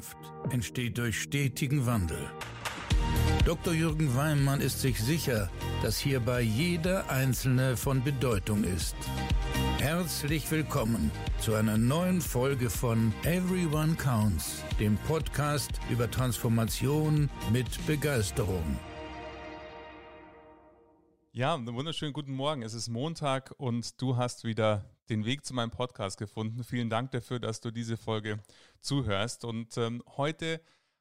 Zukunft entsteht durch stetigen Wandel. Dr. Jürgen Weimann ist sich sicher, dass hierbei jeder Einzelne von Bedeutung ist. Herzlich willkommen zu einer neuen Folge von Everyone Counts, dem Podcast über Transformation mit Begeisterung. Ja, einen wunderschönen guten Morgen. Es ist Montag und du hast wieder den Weg zu meinem Podcast gefunden. Vielen Dank dafür, dass du diese Folge zuhörst. Und ähm, heute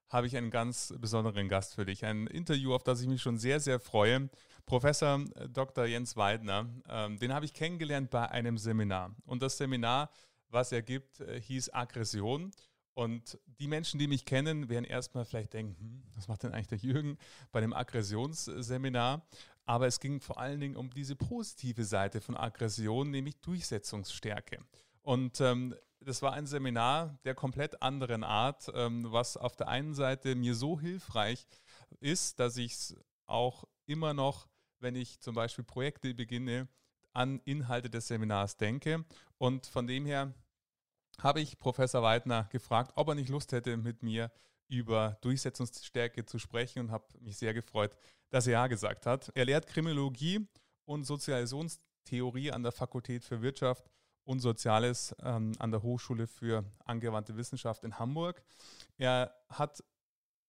habe ich einen ganz besonderen Gast für dich. Ein Interview, auf das ich mich schon sehr, sehr freue. Professor äh, Dr. Jens Weidner, ähm, den habe ich kennengelernt bei einem Seminar. Und das Seminar, was er gibt, äh, hieß Aggression. Und die Menschen, die mich kennen, werden erstmal vielleicht denken, hm, was macht denn eigentlich der Jürgen bei dem Aggressionsseminar? Aber es ging vor allen Dingen um diese positive Seite von Aggression, nämlich Durchsetzungsstärke. Und ähm, das war ein Seminar der komplett anderen Art, ähm, was auf der einen Seite mir so hilfreich ist, dass ich es auch immer noch, wenn ich zum Beispiel Projekte beginne, an Inhalte des Seminars denke. Und von dem her habe ich Professor Weidner gefragt, ob er nicht Lust hätte, mit mir über Durchsetzungsstärke zu sprechen und habe mich sehr gefreut, dass er Ja gesagt hat. Er lehrt Kriminologie und Sozialisationstheorie an der Fakultät für Wirtschaft und Soziales ähm, an der Hochschule für angewandte Wissenschaft in Hamburg. Er hat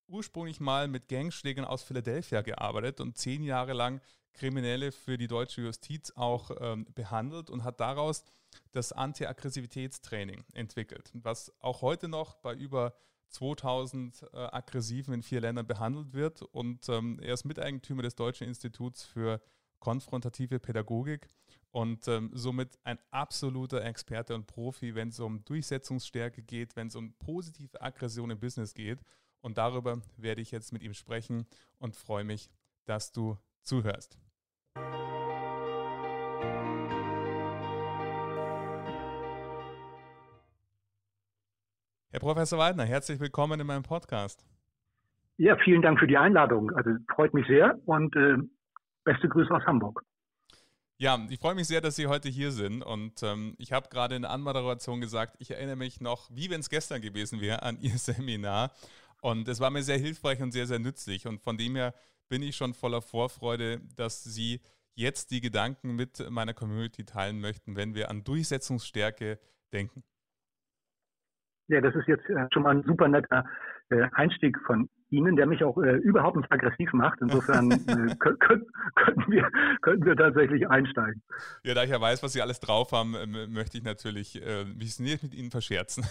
ursprünglich mal mit Gangschlägern aus Philadelphia gearbeitet und zehn Jahre lang Kriminelle für die deutsche Justiz auch ähm, behandelt und hat daraus das Anti-Aggressivitätstraining entwickelt, was auch heute noch bei über 2000 äh, Aggressiven in vier Ländern behandelt wird. Und ähm, er ist Miteigentümer des Deutschen Instituts für konfrontative Pädagogik und ähm, somit ein absoluter Experte und Profi, wenn es um Durchsetzungsstärke geht, wenn es um positive Aggression im Business geht. Und darüber werde ich jetzt mit ihm sprechen und freue mich, dass du zuhörst. Herr Professor Weidner, herzlich willkommen in meinem Podcast. Ja, vielen Dank für die Einladung. Also freut mich sehr und äh, beste Grüße aus Hamburg. Ja, ich freue mich sehr, dass Sie heute hier sind. Und ähm, ich habe gerade in der Anmoderation gesagt, ich erinnere mich noch, wie wenn es gestern gewesen wäre, an Ihr Seminar. Und es war mir sehr hilfreich und sehr, sehr nützlich. Und von dem her bin ich schon voller Vorfreude, dass Sie jetzt die Gedanken mit meiner Community teilen möchten, wenn wir an Durchsetzungsstärke denken. Ja, das ist jetzt äh, schon mal ein super netter äh, Einstieg von Ihnen, der mich auch äh, überhaupt nicht aggressiv macht. Insofern äh, können, können, wir, können wir tatsächlich einsteigen. Ja, da ich ja weiß, was Sie alles drauf haben, äh, möchte ich natürlich äh, mich nicht mit Ihnen verscherzen.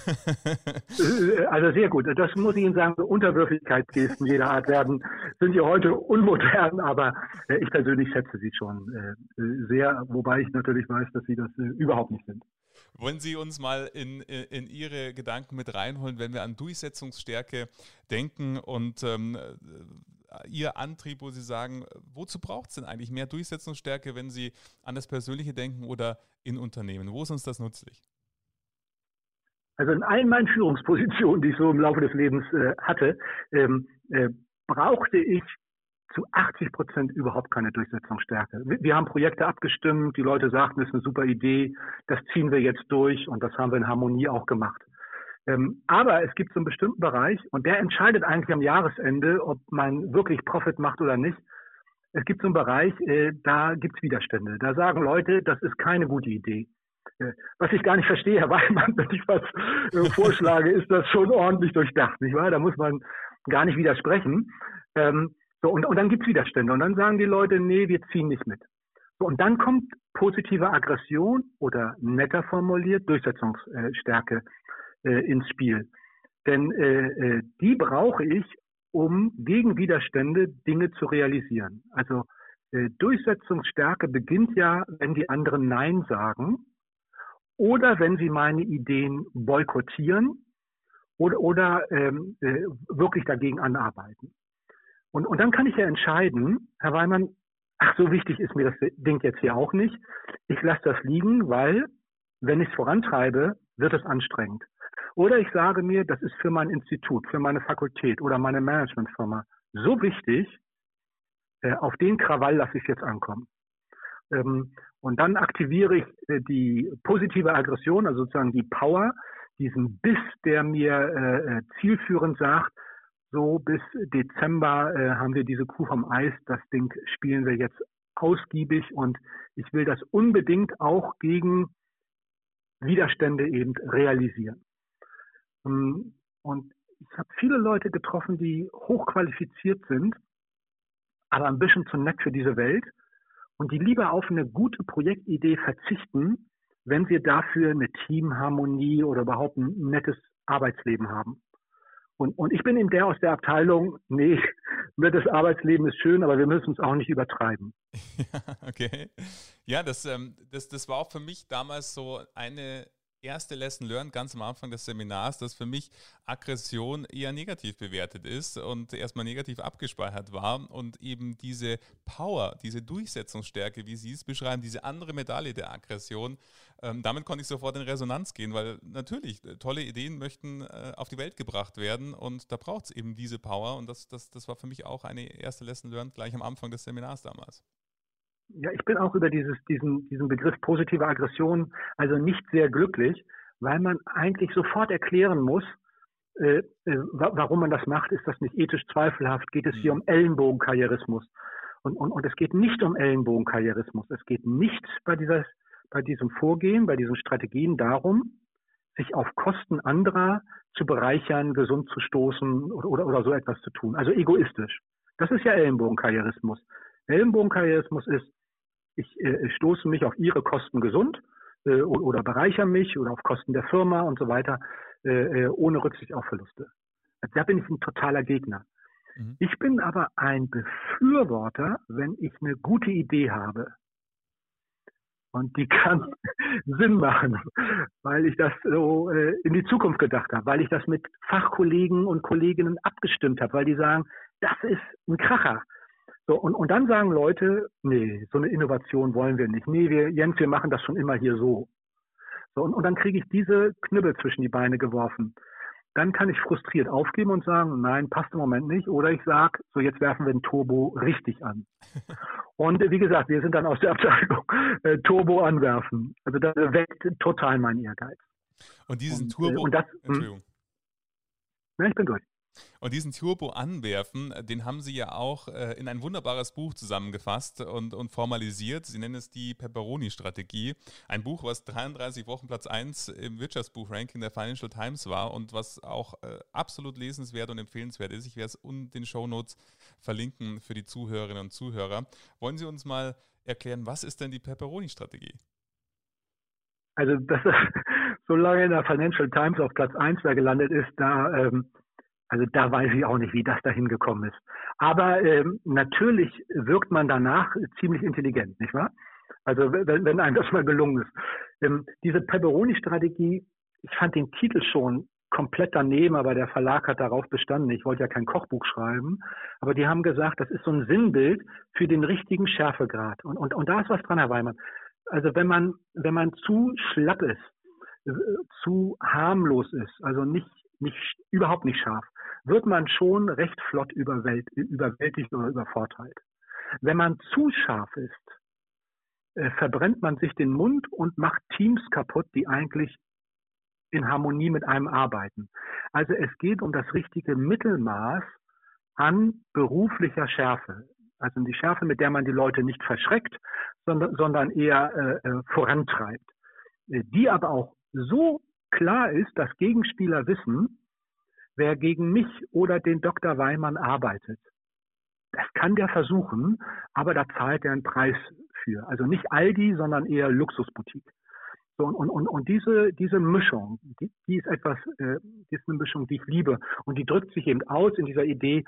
Also sehr gut. Das muss ich Ihnen sagen, Unterwürfigkeitsgesten jeder Art werden, sind ja heute unmodern, aber ich persönlich schätze sie schon sehr, wobei ich natürlich weiß, dass Sie das überhaupt nicht sind. Wollen Sie uns mal in, in Ihre Gedanken mit reinholen, wenn wir an Durchsetzungsstärke denken und ähm, äh, Ihr Antrieb, wo Sie sagen, wozu braucht es denn eigentlich mehr Durchsetzungsstärke, wenn Sie an das Persönliche denken oder in Unternehmen? Wo ist uns das nützlich? Also in allen meinen Führungspositionen, die ich so im Laufe des Lebens äh, hatte, ähm, äh, brauchte ich zu 80 Prozent überhaupt keine Durchsetzungsstärke. Wir haben Projekte abgestimmt, die Leute sagten, das ist eine super Idee, das ziehen wir jetzt durch und das haben wir in Harmonie auch gemacht. Ähm, aber es gibt so einen bestimmten Bereich und der entscheidet eigentlich am Jahresende, ob man wirklich Profit macht oder nicht. Es gibt so einen Bereich, äh, da gibt es Widerstände. Da sagen Leute, das ist keine gute Idee. Äh, was ich gar nicht verstehe, Herr Weimann, wenn ich was äh, vorschlage, ist das schon ordentlich durchdacht, nicht wahr? Da muss man gar nicht widersprechen. Ähm, so, und, und dann gibt's Widerstände. Und dann sagen die Leute, nee, wir ziehen nicht mit. So, und dann kommt positive Aggression oder netter formuliert Durchsetzungsstärke äh, ins Spiel. Denn äh, äh, die brauche ich, um gegen Widerstände Dinge zu realisieren. Also äh, Durchsetzungsstärke beginnt ja, wenn die anderen Nein sagen oder wenn sie meine Ideen boykottieren oder, oder ähm, äh, wirklich dagegen anarbeiten. Und, und dann kann ich ja entscheiden, Herr Weimann, ach, so wichtig ist mir das Ding jetzt hier auch nicht. Ich lasse das liegen, weil, wenn ich es vorantreibe, wird es anstrengend. Oder ich sage mir, das ist für mein Institut, für meine Fakultät oder meine Managementfirma so wichtig, äh, auf den Krawall lasse ich jetzt ankommen. Ähm, und dann aktiviere ich äh, die positive Aggression, also sozusagen die Power, diesen Biss, der mir äh, äh, zielführend sagt, so bis Dezember äh, haben wir diese Kuh vom Eis, das Ding spielen wir jetzt ausgiebig und ich will das unbedingt auch gegen Widerstände eben realisieren. Ähm, und ich habe viele Leute getroffen, die hochqualifiziert sind, aber ein bisschen zu nett für diese Welt und die lieber auf eine gute Projektidee verzichten, wenn wir dafür eine Teamharmonie oder überhaupt ein nettes Arbeitsleben haben. Und, und ich bin eben der aus der Abteilung, nee, das Arbeitsleben ist schön, aber wir müssen es auch nicht übertreiben. Ja, okay. Ja, das, ähm, das, das war auch für mich damals so eine erste Lesson learned ganz am Anfang des Seminars, dass für mich Aggression eher negativ bewertet ist und erstmal negativ abgespeichert war und eben diese Power, diese Durchsetzungsstärke, wie Sie es beschreiben, diese andere Medaille der Aggression, ähm, damit konnte ich sofort in Resonanz gehen, weil natürlich äh, tolle Ideen möchten äh, auf die Welt gebracht werden und da braucht es eben diese Power und das, das, das war für mich auch eine erste Lesson learned gleich am Anfang des Seminars damals. Ja, ich bin auch über dieses, diesen, diesen Begriff positive Aggression also nicht sehr glücklich, weil man eigentlich sofort erklären muss, äh, äh, warum man das macht. Ist das nicht ethisch zweifelhaft? Geht es hier mhm. um Ellenbogenkarrierismus? Und, und, und es geht nicht um Ellenbogenkarrierismus. Es geht nicht bei, dieser, bei diesem Vorgehen, bei diesen Strategien darum, sich auf Kosten anderer zu bereichern, gesund zu stoßen oder, oder, oder so etwas zu tun. Also egoistisch. Das ist ja Ellenbogenkarrierismus. Ellenbogenkarrierismus ist, ich äh, stoße mich auf ihre Kosten gesund äh, oder bereichere mich oder auf Kosten der Firma und so weiter, äh, äh, ohne Rücksicht auf Verluste. Also da bin ich ein totaler Gegner. Mhm. Ich bin aber ein Befürworter, wenn ich eine gute Idee habe. Und die kann Sinn machen, weil ich das so äh, in die Zukunft gedacht habe, weil ich das mit Fachkollegen und Kolleginnen abgestimmt habe, weil die sagen, das ist ein Kracher. So, und, und dann sagen Leute, nee, so eine Innovation wollen wir nicht. Nee, wir, Jens, wir machen das schon immer hier so. So, und, und dann kriege ich diese Knüppel zwischen die Beine geworfen. Dann kann ich frustriert aufgeben und sagen, nein, passt im Moment nicht. Oder ich sage, so jetzt werfen wir den Turbo richtig an. und wie gesagt, wir sind dann aus der Abteilung äh, Turbo anwerfen. Also das weckt total meinen Ehrgeiz. Und diesen und, äh, Turbo, und das, hm? Entschuldigung. Na, ich bin durch. Und diesen Turbo anwerfen, äh, den haben Sie ja auch äh, in ein wunderbares Buch zusammengefasst und, und formalisiert. Sie nennen es die Pepperoni-Strategie. Ein Buch, was 33 Wochen Platz 1 im Wirtschaftsbuch-Ranking der Financial Times war und was auch äh, absolut lesenswert und empfehlenswert ist. Ich werde es unten den Show Notes verlinken für die Zuhörerinnen und Zuhörer. Wollen Sie uns mal erklären, was ist denn die Pepperoni-Strategie? Also, dass so lange in der Financial Times auf Platz 1 da gelandet ist, da ähm, also da weiß ich auch nicht, wie das dahin gekommen ist. Aber ähm, natürlich wirkt man danach ziemlich intelligent, nicht wahr? Also wenn, wenn einem das mal gelungen ist. Ähm, diese Pepperoni-Strategie, ich fand den Titel schon komplett daneben, aber der Verlag hat darauf bestanden. Ich wollte ja kein Kochbuch schreiben, aber die haben gesagt, das ist so ein Sinnbild für den richtigen Schärfegrad. Und, und, und da ist was dran, Herr Weimann. Also wenn man, wenn man zu schlapp ist, zu harmlos ist, also nicht, nicht, überhaupt nicht scharf, wird man schon recht flott überwält, überwältigt oder übervorteilt. Wenn man zu scharf ist, äh, verbrennt man sich den Mund und macht Teams kaputt, die eigentlich in Harmonie mit einem arbeiten. Also es geht um das richtige Mittelmaß an beruflicher Schärfe. Also die Schärfe, mit der man die Leute nicht verschreckt, sondern, sondern eher äh, äh vorantreibt. Äh, die aber auch so klar ist, dass Gegenspieler wissen, wer gegen mich oder den Dr. Weimann arbeitet. Das kann der versuchen, aber da zahlt er einen Preis für. Also nicht Aldi, sondern eher Luxusboutique. So, und, und, und diese, diese Mischung, die, die ist etwas, äh, die ist eine Mischung, die ich liebe. Und die drückt sich eben aus in dieser Idee,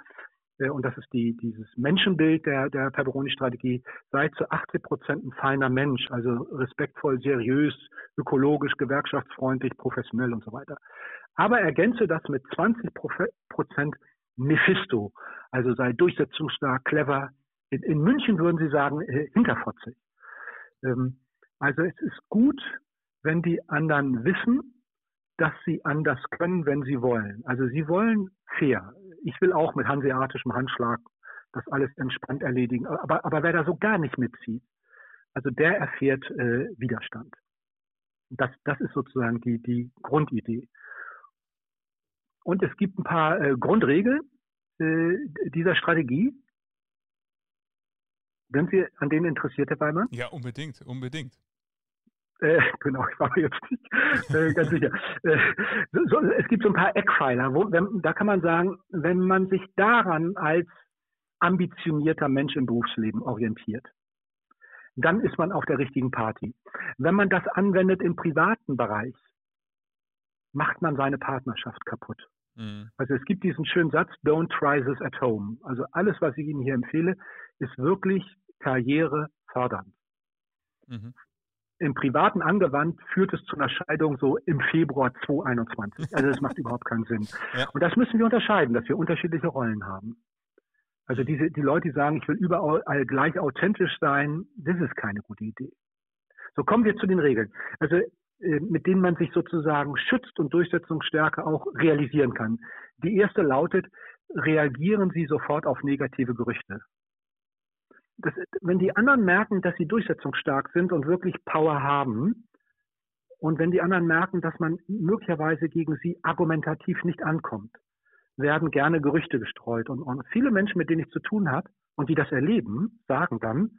und das ist die, dieses Menschenbild der, der Pepperoni-Strategie, sei zu 80 Prozent ein feiner Mensch, also respektvoll, seriös, ökologisch, gewerkschaftsfreundlich, professionell und so weiter aber ergänze das mit 20 Prozent Mephisto, also sei durchsetzungsstark, clever. In, in München würden sie sagen, äh, hinterfotzig. Ähm, also es ist gut, wenn die anderen wissen, dass sie anders können, wenn sie wollen. Also sie wollen fair. Ich will auch mit hanseatischem Handschlag das alles entspannt erledigen. Aber, aber wer da so gar nicht mitzieht, also der erfährt äh, Widerstand. Das, das ist sozusagen die, die Grundidee. Und es gibt ein paar äh, Grundregeln äh, dieser Strategie. Sind Sie an denen interessiert, Herr Weimann? Ja, unbedingt, unbedingt. Äh, genau, ich war mir jetzt nicht äh, ganz sicher. Äh, so, es gibt so ein paar Eckpfeiler, wo, wenn, da kann man sagen, wenn man sich daran als ambitionierter Mensch im Berufsleben orientiert, dann ist man auf der richtigen Party. Wenn man das anwendet im privaten Bereich, macht man seine Partnerschaft kaputt. Mhm. Also es gibt diesen schönen Satz, don't try this at home. Also alles, was ich Ihnen hier empfehle, ist wirklich Karriere fördernd. Mhm. Im Privaten angewandt führt es zu einer Scheidung so im Februar 2021. Also das macht überhaupt keinen Sinn. Ja. Und das müssen wir unterscheiden, dass wir unterschiedliche Rollen haben. Also diese, die Leute, die sagen, ich will überall gleich authentisch sein, das ist keine gute Idee. So kommen wir zu den Regeln. Also äh, mit denen man sich sozusagen schützt und Durchsetzungsstärke auch realisieren kann. Die erste lautet, reagieren Sie sofort auf negative Gerüchte. Das, wenn die anderen merken, dass sie durchsetzungsstark sind und wirklich Power haben, und wenn die anderen merken, dass man möglicherweise gegen sie argumentativ nicht ankommt, werden gerne Gerüchte gestreut. Und, und viele Menschen, mit denen ich zu tun habe und die das erleben, sagen dann,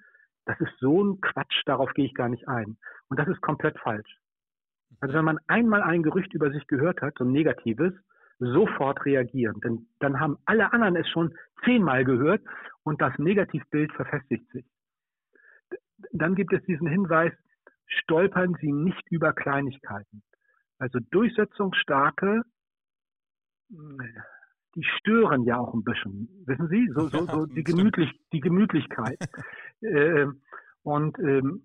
das ist so ein Quatsch, darauf gehe ich gar nicht ein. Und das ist komplett falsch. Also wenn man einmal ein Gerücht über sich gehört hat, so ein negatives, sofort reagieren. Denn dann haben alle anderen es schon zehnmal gehört und das Negativbild verfestigt sich. Dann gibt es diesen Hinweis, stolpern Sie nicht über Kleinigkeiten. Also durchsetzungsstarke, die stören ja auch ein bisschen, wissen Sie, so, so, so die, Gemütlich, die Gemütlichkeit. äh, und ähm,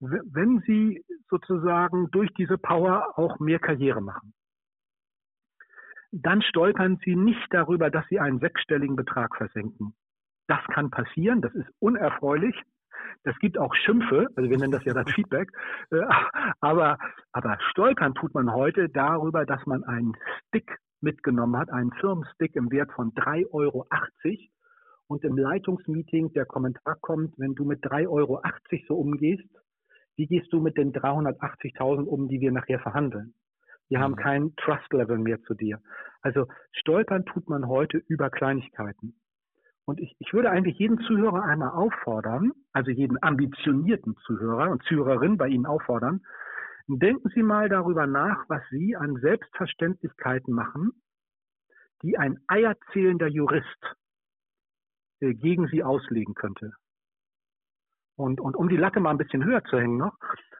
wenn Sie sozusagen durch diese Power auch mehr Karriere machen, dann stolpern Sie nicht darüber, dass Sie einen sechsstelligen Betrag versenken. Das kann passieren, das ist unerfreulich. Das gibt auch Schimpfe, also wir nennen das ja das Feedback. Äh, aber, aber stolpern tut man heute darüber, dass man einen Stick mitgenommen hat, einen Firmenstick im Wert von 3,80 Euro und im Leitungsmeeting der Kommentar kommt, wenn du mit 3,80 Euro so umgehst, wie gehst du mit den 380.000 um, die wir nachher verhandeln? Wir haben mhm. kein Trust-Level mehr zu dir. Also stolpern tut man heute über Kleinigkeiten. Und ich, ich würde eigentlich jeden Zuhörer einmal auffordern, also jeden ambitionierten Zuhörer und Zuhörerin bei Ihnen auffordern, denken Sie mal darüber nach, was Sie an Selbstverständlichkeiten machen, die ein eierzählender Jurist äh, gegen Sie auslegen könnte. Und, und um die Latte mal ein bisschen höher zu hängen noch,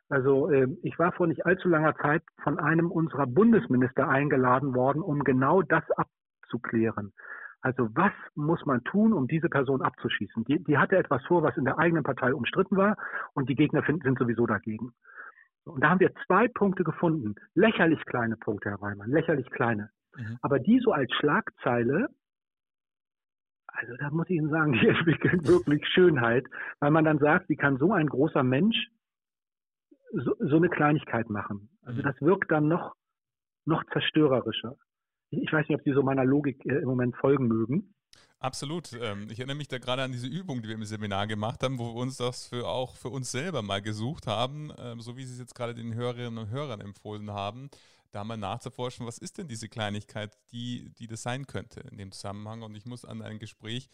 also äh, ich war vor nicht allzu langer Zeit von einem unserer Bundesminister eingeladen worden, um genau das abzuklären. Also was muss man tun, um diese Person abzuschießen? Die, die hatte etwas vor, was in der eigenen Partei umstritten war und die Gegner find, sind sowieso dagegen. Und da haben wir zwei Punkte gefunden. Lächerlich kleine Punkte, Herr Reimann, lächerlich kleine. Mhm. Aber die so als Schlagzeile also da muss ich Ihnen sagen, die entwickeln wirklich Schönheit, weil man dann sagt, wie kann so ein großer Mensch so, so eine Kleinigkeit machen? Also mhm. das wirkt dann noch, noch zerstörerischer. Ich weiß nicht, ob Sie so meiner Logik äh, im Moment folgen mögen. Absolut. Ähm, ich erinnere mich da gerade an diese Übung, die wir im Seminar gemacht haben, wo wir uns das für auch für uns selber mal gesucht haben, ähm, so wie Sie es jetzt gerade den Hörerinnen und Hörern empfohlen haben da mal nachzuforschen, was ist denn diese Kleinigkeit, die, die das sein könnte in dem Zusammenhang. Und ich muss an ein Gespräch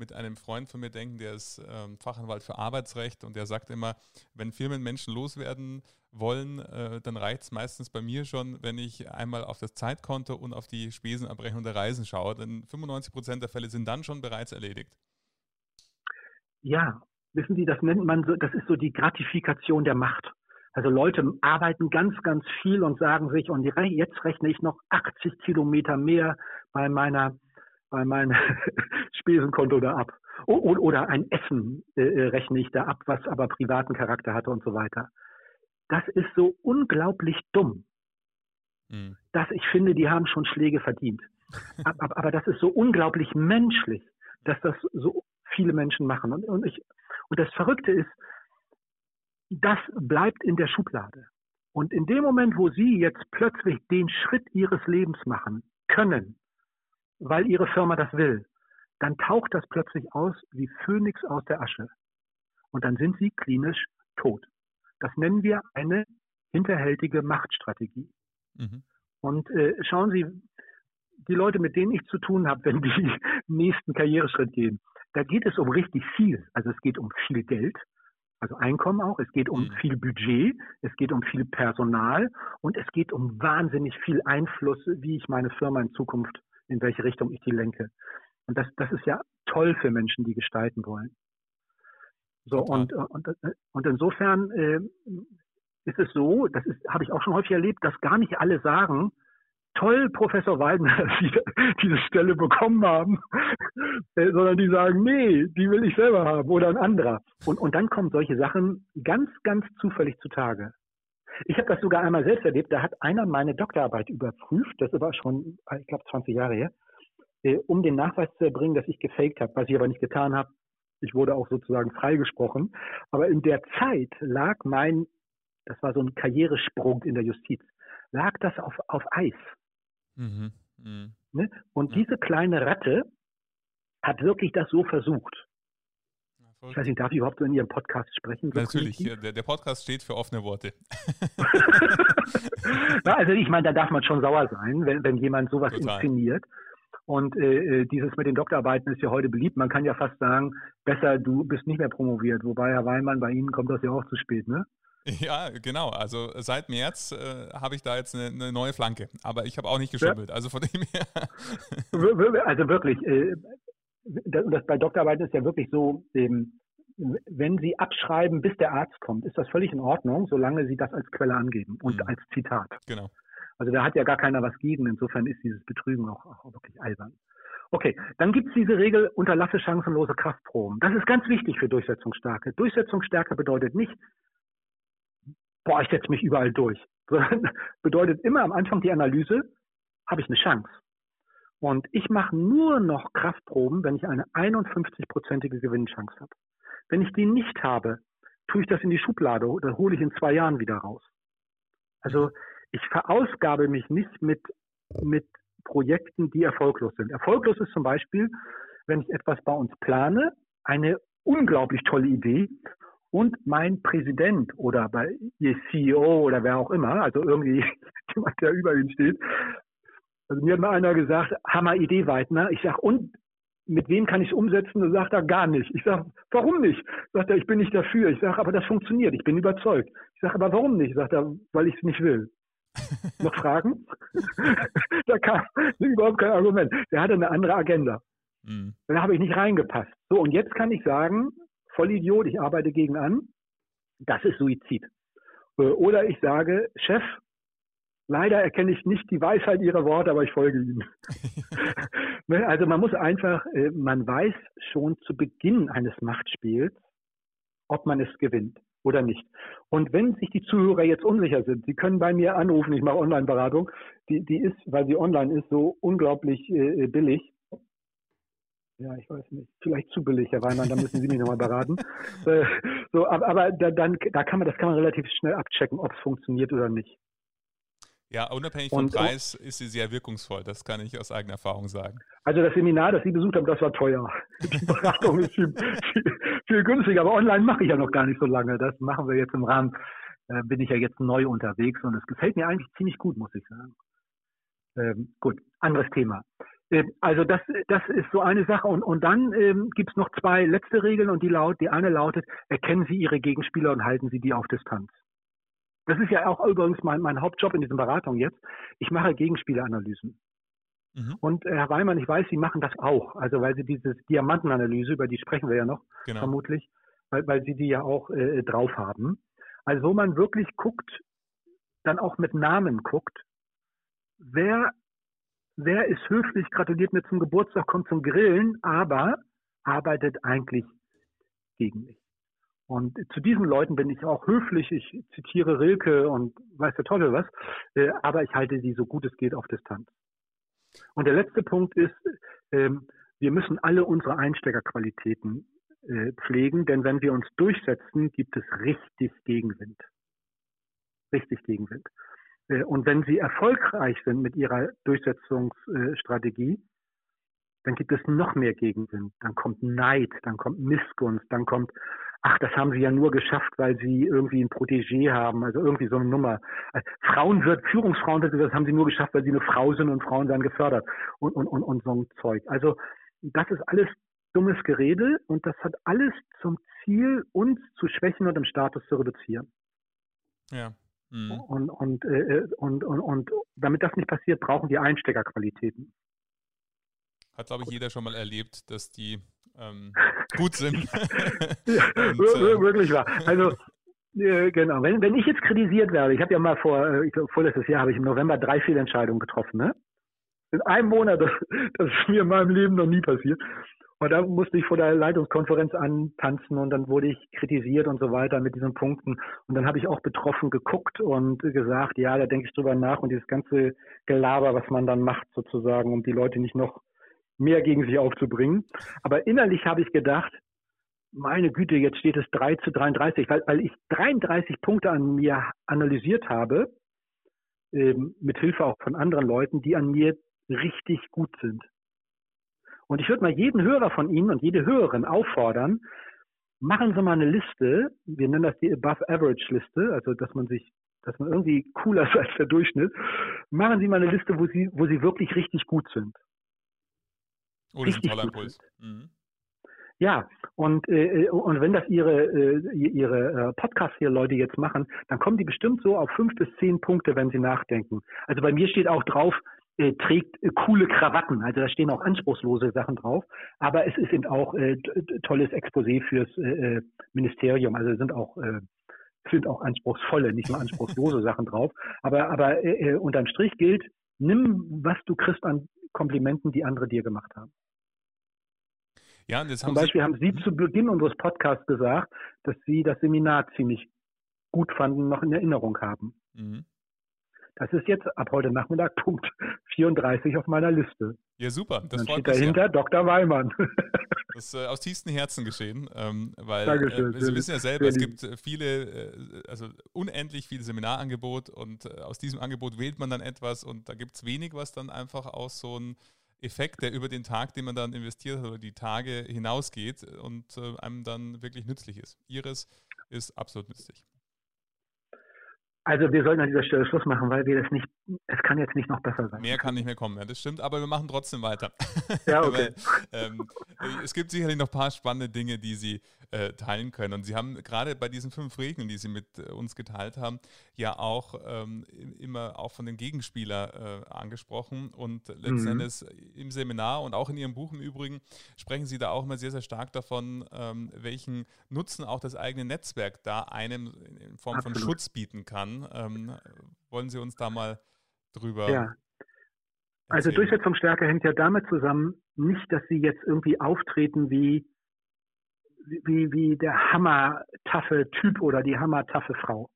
mit einem Freund von mir denken, der ist ähm, Fachanwalt für Arbeitsrecht und der sagt immer, wenn Firmen Menschen loswerden wollen, äh, dann reicht es meistens bei mir schon, wenn ich einmal auf das Zeitkonto und auf die Spesenabrechnung der Reisen schaue. Denn 95 Prozent der Fälle sind dann schon bereits erledigt. Ja, wissen Sie, das nennt man so, das ist so die Gratifikation der Macht. Also Leute arbeiten ganz, ganz viel und sagen sich, und jetzt rechne ich noch 80 Kilometer mehr bei meiner, bei meinem Spesenkonto da ab. Oder ein Essen äh, äh, rechne ich da ab, was aber privaten Charakter hatte und so weiter. Das ist so unglaublich dumm, mhm. dass ich finde, die haben schon Schläge verdient. aber, aber das ist so unglaublich menschlich, dass das so viele Menschen machen. Und, und, ich, und das Verrückte ist, das bleibt in der Schublade. Und in dem Moment, wo Sie jetzt plötzlich den Schritt Ihres Lebens machen können, weil Ihre Firma das will, dann taucht das plötzlich aus wie Phönix aus der Asche. Und dann sind Sie klinisch tot. Das nennen wir eine hinterhältige Machtstrategie. Mhm. Und äh, schauen Sie, die Leute, mit denen ich zu tun habe, wenn die nächsten Karriereschritt gehen, da geht es um richtig viel. Also es geht um viel Geld, also Einkommen auch, es geht um mhm. viel Budget, es geht um viel Personal und es geht um wahnsinnig viel Einfluss, wie ich meine Firma in Zukunft, in welche Richtung ich die lenke. Und das, das ist ja toll für Menschen, die gestalten wollen. So, und, und, und insofern äh, ist es so, das habe ich auch schon häufig erlebt, dass gar nicht alle sagen, toll, Professor Weidner, dass Sie diese Stelle bekommen haben, äh, sondern die sagen, nee, die will ich selber haben oder ein anderer. Und, und dann kommen solche Sachen ganz, ganz zufällig zutage. Ich habe das sogar einmal selbst erlebt, da hat einer meine Doktorarbeit überprüft, das war schon, ich glaube, 20 Jahre her, äh, um den Nachweis zu erbringen, dass ich gefaked habe, was ich aber nicht getan habe. Ich wurde auch sozusagen freigesprochen. Aber in der Zeit lag mein, das war so ein Karrieresprung in der Justiz, lag das auf, auf Eis. Mhm. Mhm. Ne? Und ja. diese kleine Ratte hat wirklich das so versucht. Ich weiß nicht, darf ich überhaupt so in Ihrem Podcast sprechen? Natürlich, der, der, Podcast steht für offene Worte. Na, also ich meine, da darf man schon sauer sein, wenn, wenn jemand sowas Total. inszeniert. Und äh, äh, dieses mit den Doktorarbeiten ist ja heute beliebt. Man kann ja fast sagen, besser, du bist nicht mehr promoviert. Wobei, Herr Weinmann, bei Ihnen kommt das ja auch zu spät, ne? Ja, genau. Also seit März äh, habe ich da jetzt eine, eine, neue Flanke. Aber ich habe auch nicht geschummelt. Ja. Also von dem her. also wirklich, äh, das, das, bei Doktorarbeiten ist ja wirklich so, ähm, wenn Sie abschreiben, bis der Arzt kommt, ist das völlig in Ordnung, solange Sie das als Quelle angeben und mhm. als Zitat. Genau. Also da hat ja gar keiner was gegen. Insofern ist dieses Betrügen auch, auch wirklich albern. Okay, dann gibt es diese Regel, unterlasse chancenlose Kraftproben. Das ist ganz wichtig für Durchsetzungsstärke. Durchsetzungsstärke bedeutet nicht, boah, ich setze mich überall durch, sondern bedeutet immer am Anfang die Analyse, habe ich eine Chance. Und ich mache nur noch Kraftproben, wenn ich eine 51-prozentige Gewinnchance habe. Wenn ich die nicht habe, tue ich das in die Schublade, dann hole ich in zwei Jahren wieder raus. Also ich verausgabe mich nicht mit, mit Projekten, die erfolglos sind. Erfolglos ist zum Beispiel, wenn ich etwas bei uns plane, eine unglaublich tolle Idee und mein Präsident oder bei ihr CEO oder wer auch immer, also irgendwie jemand, der über ihn steht. Also mir hat mal einer gesagt, Hammer Idee, Weidner. Ich sage, und mit wem kann ich es umsetzen? Und sagt er, gar nicht. Ich sage, warum nicht? Sagt er, ich bin nicht dafür. Ich sage, aber das funktioniert. Ich bin überzeugt. Ich sage, aber warum nicht? Sagt er, weil ich es nicht will. Noch Fragen? da kam überhaupt kein Argument. Der hatte eine andere Agenda. Mhm. Da habe ich nicht reingepasst. So, und jetzt kann ich sagen, Vollidiot, ich arbeite gegen an, das ist Suizid. Äh, oder ich sage, Chef, leider erkenne ich nicht die Weisheit Ihrer Worte, aber ich folge Ihnen. Ne, also man muss einfach, äh, man weiß schon zu Beginn eines Machtspiels, ob man es gewinnt oder nicht. Und wenn sich die Zuhörer jetzt unsicher sind, sie können bei mir anrufen, ich mache Online-Beratung, die, die ist, weil sie online ist, so unglaublich äh, billig. Ja, ich weiß nicht, vielleicht zu billig, Herr Weinmann, da müssen Sie mich nochmal beraten. Äh, so, aber, aber da, dann, da kann man, das kann man relativ schnell abchecken, ob es funktioniert oder nicht. Ja, unabhängig vom und, Preis ist sie sehr wirkungsvoll, das kann ich aus eigener Erfahrung sagen. Also das Seminar, das Sie besucht haben, das war teuer. Die Beratung ist viel, viel, viel, günstiger, aber online mache ich ja noch gar nicht so lange. Das machen wir jetzt im Rahmen, äh, bin ich ja jetzt neu unterwegs und es gefällt mir eigentlich ziemlich gut, muss ich sagen. Ähm, gut, anderes Thema. Ähm, also das, das ist so eine Sache. Und, und dann ähm, gibt es noch zwei letzte Regeln und die laut, die eine lautet, erkennen Sie Ihre Gegenspieler und halten Sie die auf Distanz. Das ist ja auch übrigens mein, mein Hauptjob in dieser Beratung jetzt. Ich mache Gegenspieleranalysen. Mhm. Und äh, Herr Weimann, ich weiß, Sie machen das auch. Also weil Sie diese Diamantenanalyse, über die sprechen wir ja noch genau. vermutlich, weil, weil Sie die ja auch äh, drauf haben. Also wo man wirklich guckt, dann auch mit Namen guckt, wer, wer ist höflich, gratuliert mir zum Geburtstag, kommt zum Grillen, aber arbeitet eigentlich gegen mich. Und zu diesen Leuten bin ich auch höflich. Ich zitiere Rilke und weiß der Teufel was, äh, aber ich halte sie so gut es geht auf Distanz. Und der letzte Punkt ist, ähm, wir müssen alle unsere Einsteckerqualitäten äh, pflegen, denn wenn wir uns durchsetzen, gibt es richtig Gegenwind. Richtig Gegenwind. Äh, und wenn Sie erfolgreich sind mit Ihrer Durchsetzungsstrategie, dann gibt es noch mehr Gegenwind. Dann kommt Neid, dann kommt Missgunst, dann kommt ach, das haben sie ja nur geschafft, weil sie irgendwie ein Protégé haben, also irgendwie so eine Nummer. Also Frauen wird, Führungsfrauen, das haben sie nur geschafft, weil sie eine Frau sind und Frauen werden gefördert und, und, und, und so ein Zeug. Also das ist alles dummes Gerede und das hat alles zum Ziel, uns zu schwächen und im Status zu reduzieren. Ja. Mhm. Und, und, äh, und, und, und damit das nicht passiert, brauchen die Einsteckerqualitäten. Hat, glaube ich, jeder schon mal erlebt, dass die ähm, gut sind. und, äh, wirklich wahr. Also genau, wenn, wenn ich jetzt kritisiert werde, ich habe ja mal vor, äh, ich glaube, vorletztes Jahr habe ich im November drei Fehlentscheidungen getroffen, ne? In einem Monat, das, das ist mir in meinem Leben noch nie passiert. Und da musste ich vor der Leitungskonferenz antanzen und dann wurde ich kritisiert und so weiter mit diesen Punkten. Und dann habe ich auch betroffen geguckt und gesagt, ja, da denke ich drüber nach und dieses ganze Gelaber, was man dann macht sozusagen, um die Leute nicht noch mehr gegen sich aufzubringen. Aber innerlich habe ich gedacht, meine Güte, jetzt steht es 3 zu 33, weil, weil ich 33 Punkte an mir analysiert habe, ähm, mit Hilfe auch von anderen Leuten, die an mir richtig gut sind. Und ich würde mal jeden Hörer von Ihnen und jede Hörerin auffordern, machen Sie mal eine Liste, wir nennen das die Above Average Liste, also dass man sich, dass man irgendwie cooler ist als der Durchschnitt. Machen Sie mal eine Liste, wo Sie, wo Sie wirklich richtig gut sind. Oh, das ist ein toller Impuls. Mhm. Ja, und, äh, und wenn das Ihre, äh, Ihre äh, Podcast hier Leute jetzt machen, dann kommen die bestimmt so auf fünf bis zehn Punkte, wenn sie nachdenken. Also bei mir steht auch drauf, äh, trägt äh, coole Krawatten. Also da stehen auch anspruchslose Sachen drauf. Aber es ist eben auch äh, tolles Exposé fürs äh, äh, Ministerium. Also sind auch äh, sind auch anspruchsvolle, nicht nur anspruchslose Sachen drauf. Aber aber äh, äh, unterm Strich gilt, nimm, was du kriegst an Komplimenten, die andere dir gemacht haben. Ja, und jetzt haben Zum Beispiel Sie haben Sie zu Beginn unseres Podcasts gesagt, dass Sie das Seminar ziemlich gut fanden, noch in Erinnerung haben. Mhm. Das ist jetzt ab heute Nachmittag Punkt 34 auf meiner Liste. Ja, super. Das Dann steht dahinter ja. Dr. Weimann. Das ist äh, aus tiefstem Herzen geschehen, ähm, weil äh, Sie wissen ja selber, es gibt äh, viele, äh, also unendlich viele Seminarangebote und aus diesem Angebot wählt man dann etwas und da gibt es wenig, was dann einfach aus so einem Effekt, der über den Tag, den man dann investiert hat oder die Tage hinausgeht und einem dann wirklich nützlich ist. Ihres ist absolut nützlich. Also wir sollten an dieser Stelle Schluss machen, weil wir das nicht, es kann jetzt nicht noch besser sein. Mehr kann nicht mehr kommen, ja, das stimmt, aber wir machen trotzdem weiter. Ja, okay. weil, ähm, es gibt sicherlich noch ein paar spannende Dinge, die Sie äh, teilen können. Und Sie haben gerade bei diesen fünf Regeln, die Sie mit äh, uns geteilt haben, ja auch ähm, immer auch von den Gegenspieler äh, angesprochen. Und letzten mhm. Endes im Seminar und auch in Ihrem Buch im Übrigen sprechen Sie da auch immer sehr, sehr stark davon, ähm, welchen Nutzen auch das eigene Netzwerk da einem in Form Absolut. von Schutz bieten kann. Ähm, wollen Sie uns da mal drüber ja. Also Durchsetzungsstärke hängt ja damit zusammen, nicht, dass sie jetzt irgendwie auftreten wie wie, wie der hammertaffe Typ oder die hammertaffe Frau,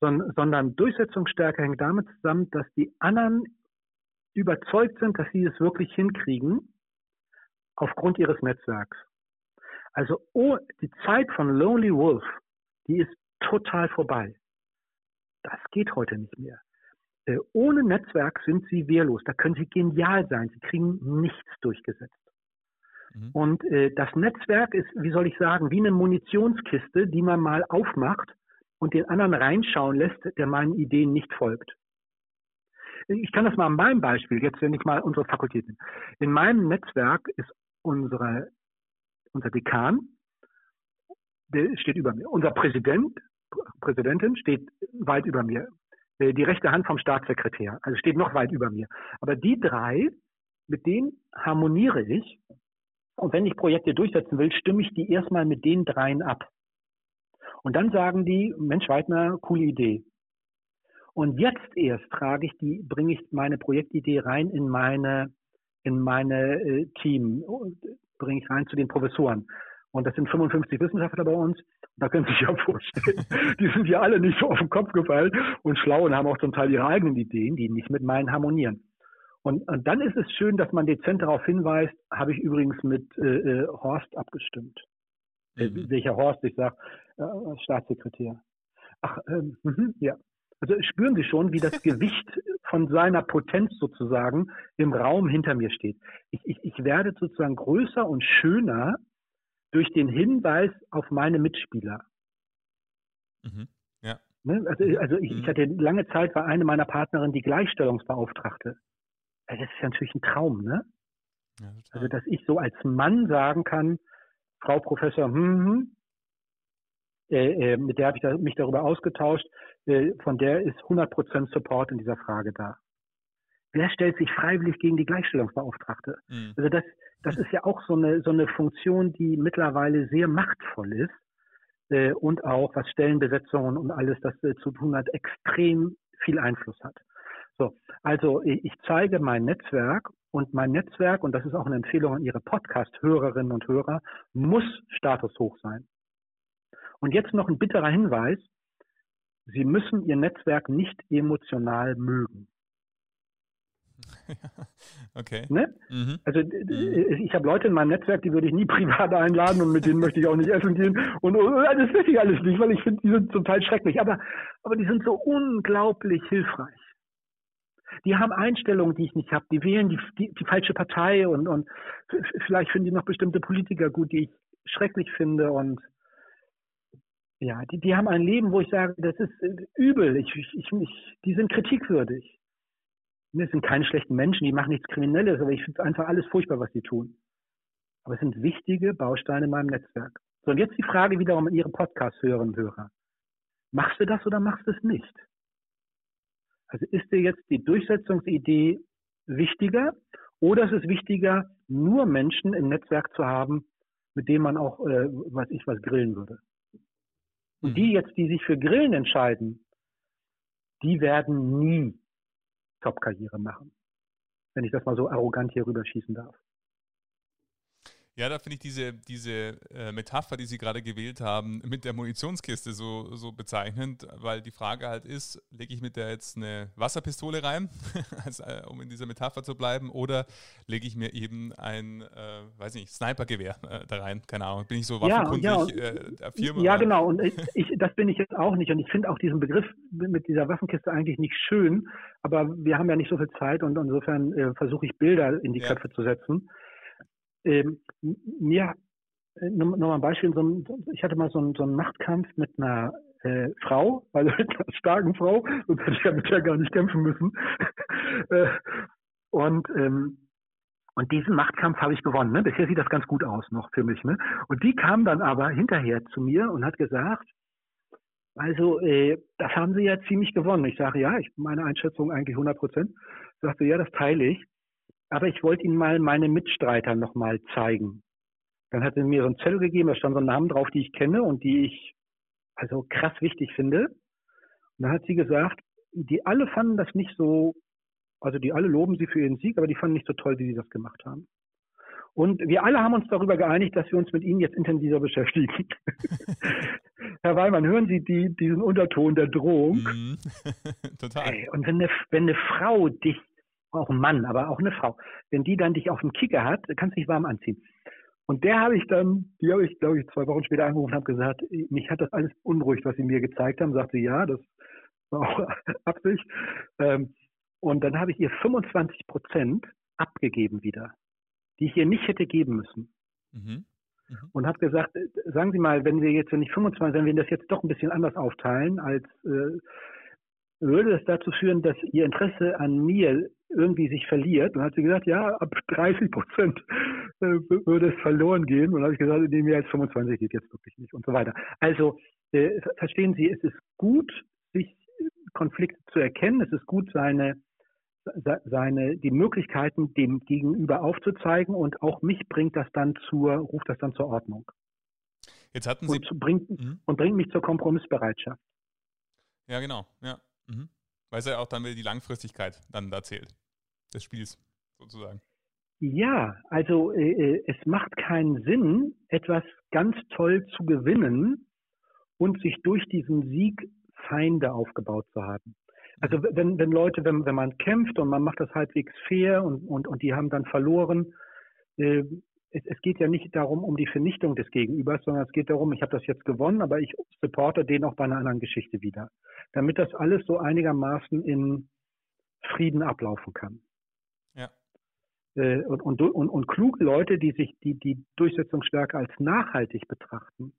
Son, sondern Durchsetzungsstärke hängt damit zusammen, dass die anderen überzeugt sind, dass sie es wirklich hinkriegen aufgrund ihres Netzwerks. Also oh, die Zeit von Lonely Wolf, die ist total vorbei. Das geht heute nicht mehr. Äh, ohne Netzwerk sind sie wehrlos. Da können sie genial sein. Sie kriegen nichts durchgesetzt. Mhm. Und äh, das Netzwerk ist, wie soll ich sagen, wie eine Munitionskiste, die man mal aufmacht und den anderen reinschauen lässt, der meinen Ideen nicht folgt. Ich kann das mal an meinem Beispiel, jetzt wenn ich mal unsere Fakultät bin. In meinem Netzwerk ist unsere, unser Dekan, der steht über mir. Unser Präsident, Präsidentin steht weit über mir. Äh, die rechte Hand vom Staatssekretär, also steht noch weit über mir. Aber die drei, mit denen harmoniere ich und wenn ich Projekte durchsetzen will, stimme ich die erstmal mit den dreien ab. Und dann sagen die, Mensch, Weidner, coole Idee. Und jetzt erst trage ich die, bringe ich meine Projektidee rein in meine, in meine äh, Team, bringe ich rein zu den Professoren. Und das sind 55 Wissenschaftler bei uns. Da können Sie sich ja vorstellen, die sind ja alle nicht so auf den Kopf gefallen und schlau und haben auch zum Teil ihre eigenen Ideen, die nicht mit meinen harmonieren. Und, und dann ist es schön, dass man dezent darauf hinweist, habe ich übrigens mit äh, äh Horst abgestimmt. Äh, mhm. Welcher Horst? Ich sage, äh, Staatssekretär. Ach, ähm, mh, ja. Also spüren Sie schon, wie das Gewicht von seiner Potenz sozusagen im Raum hinter mir steht. Ich, ich, ich werde sozusagen größer und schöner, durch den Hinweis auf meine Mitspieler. Mhm. Ja. Ne? Also, also ich, ich Mhm. hatte lange Zeit war eine meiner Partnerinnen die Gleichstellungsbeauftragte. Also Das ist ja natürlich ein Traum, ne? Ja. Also dass ich so als Mann sagen kann, Frau Professor, hm, hm, äh, äh, mit der habe ich da, mich darüber ausgetauscht, äh, von der ist 100% Support in dieser Frage da. Wer stellt sich freiwillig gegen die Gleichstellungsbeauftragte? Mhm. Also das, das ist ja auch so eine, so eine Funktion, die mittlerweile sehr machtvoll ist äh, und auch was Stellenbesetzungen und alles das äh, zu tun hat, extrem viel Einfluss hat. So, also ich, ich zeige mein Netzwerk und mein Netzwerk, und das ist auch eine Empfehlung an Ihre Podcast-Hörerinnen und Hörer, muss statushoch sein. Und jetzt noch ein bitterer Hinweis. Sie müssen Ihr Netzwerk nicht emotional mögen. okay. Ne? Mhm. Also d- d- ich habe Leute in meinem Netzwerk, die würde ich nie privat einladen und mit denen möchte ich auch nicht essen gehen. Und, und das will ich alles nicht, weil ich finde, die sind total schrecklich. Aber, aber die sind so unglaublich hilfreich. Die haben Einstellungen, die ich nicht habe. Die wählen die, die, die falsche Partei und, und vielleicht finden die noch bestimmte Politiker gut, die ich schrecklich finde. Und ja, die, die haben ein Leben, wo ich sage, das ist äh, übel. Ich, ich, ich, die sind kritikwürdig. Das sind keine schlechten Menschen, die machen nichts Kriminelles, aber ich finde einfach alles furchtbar, was sie tun. Aber es sind wichtige Bausteine in meinem Netzwerk. So, und jetzt die Frage wiederum an Ihre Podcast-Hörerinnen und Hörer. Machst du das oder machst du es nicht? Also ist dir jetzt die Durchsetzungsidee wichtiger oder ist es wichtiger, nur Menschen im Netzwerk zu haben, mit denen man auch, äh, was ich was, grillen würde? Und Mhm. die jetzt, die sich für Grillen entscheiden, die werden nie Top-Karriere machen. Wenn ich das mal so arrogant hier rüberschießen darf. Ja, da finde ich diese, diese äh, Metapher, die Sie gerade gewählt haben, mit der Munitionskiste so, so bezeichnend, weil die Frage halt ist, lege ich mit der jetzt eine Wasserpistole rein, also, äh, um in dieser Metapher zu bleiben, oder lege ich mir eben ein, äh, weiß nicht, Snipergewehr äh, da rein, keine Ahnung, bin ich so Ja, waffenkundig ja, und- äh, der Firma. Ja, genau. Und ich, ich, das bin ich jetzt auch nicht. Und ich finde auch diesen Begriff mit dieser Waffenkiste eigentlich nicht schön. Aber wir haben ja nicht so viel Zeit und insofern äh, versuche ich Bilder in die Ja. Köpfe zu setzen. Ähm, mir, äh, nur, nur mal ein Beispiel, so ein, ich hatte mal so einen, so einen Machtkampf mit einer äh, Frau, also mit einer starken Frau, sonst hätte ich ja mit der gar nicht kämpfen müssen. äh, und ähm, und diesen Machtkampf habe ich gewonnen. Ne? Bisher sieht das ganz gut aus noch für mich. Ne? Und die kam dann aber hinterher zu mir und hat gesagt, also äh, das haben Sie ja ziemlich gewonnen. Ich sage, ja, ich meine Einschätzung eigentlich 100 Prozent. Sagte, ja, das teile ich. Aber ich wollte Ihnen mal meine Mitstreiter nochmal zeigen. Dann hat sie mir so einen Zettel gegeben, da stand so ein Namen drauf, die ich kenne und die ich also krass wichtig finde. Und dann hat sie gesagt, die alle fanden das nicht so, also die alle loben sie für ihren Sieg, aber die fanden nicht so toll, wie sie das gemacht haben. Und wir alle haben uns darüber geeinigt, dass wir uns mit Ihnen jetzt intensiver beschäftigen. Herr Weimann, hören Sie die, diesen Unterton der Drohung? Mhm. Total. Ey, und wenn eine, wenn eine Frau dich, auch ein Mann, aber auch eine Frau, wenn die dann dich auf dem Kicker hat, kannst du dich warm anziehen. Und der habe ich dann, die habe ich, glaube ich, zwei Wochen später angerufen und habe gesagt, mich hat das alles beunruhigt, was sie mir gezeigt haben. Sagte, ja, das war auch Absicht. Ähm, und dann habe ich ihr 25 Prozent abgegeben wieder, die ich ihr nicht hätte geben müssen. Mhm. Und habe gesagt, äh, sagen Sie mal, wenn wir jetzt, wenn nicht 25, wenn wir das jetzt doch ein bisschen anders aufteilen, als äh, würde das dazu führen, dass Ihr Interesse an mir irgendwie sich verliert. Und hat sie gesagt, ja, ab 30 Prozent äh, würde es verloren gehen. Und dann habe ich gesagt, nee, mehr als 25 geht jetzt wirklich nicht und so weiter. Also äh, verstehen Sie, es ist gut, sich Konflikte zu erkennen. Es ist gut, seine seine die Möglichkeiten dem Gegenüber aufzuzeigen und auch mich bringt das dann zur ruft das dann zur Ordnung Jetzt hatten Sie und bringt Mhm. und bringt mich zur Kompromissbereitschaft. Ja, genau. Ja. Mhm. Weil es ja auch dann wieder die Langfristigkeit dann da zählt, des Spiels sozusagen. Ja, also äh, äh, es macht keinen Sinn, etwas ganz toll zu gewinnen und sich durch diesen Sieg Feinde aufgebaut zu haben. Also wenn, wenn Leute, wenn, wenn man kämpft und man macht das halbwegs fair und, und, und die haben dann verloren, äh, es, es geht ja nicht darum, um die Vernichtung des Gegenübers, sondern es geht darum, ich habe das jetzt gewonnen, aber ich supporte den auch bei einer anderen Geschichte wieder. Damit das alles so einigermaßen in Frieden ablaufen kann. Ja. äh, und, und, und, und kluge Leute, die sich die, die Durchsetzungsstärke als nachhaltig betrachten,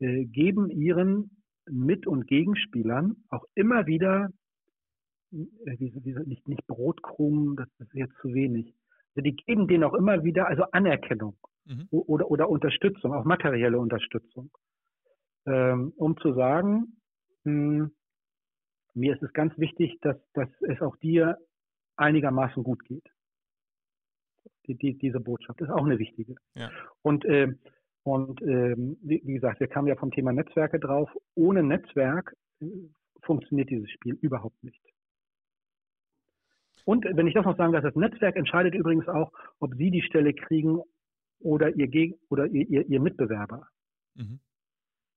äh, geben ihren Mit- und Gegenspielern auch immer wieder, äh, wie, wie, nicht, nicht Brotkrumen, das ist jetzt zu wenig. Also die geben denen auch immer wieder, also Anerkennung mhm. oder, oder Unterstützung, auch materielle Unterstützung, ähm, um zu sagen, mh, hm, mir ist es ganz wichtig, dass, dass es auch dir einigermaßen gut geht. Die, die, diese Botschaft ist auch eine wichtige. Ja. Und, äh, und äh, wie, wie, gesagt, wir kamen ja vom Thema Netzwerke drauf. Ohne Netzwerk äh, funktioniert dieses Spiel überhaupt nicht. Und wenn ich das noch sagen darf, das Netzwerk entscheidet übrigens auch, ob Sie die Stelle kriegen oder Ihr, Geg oder ihr, ihr, ihr Mitbewerber. Mhm.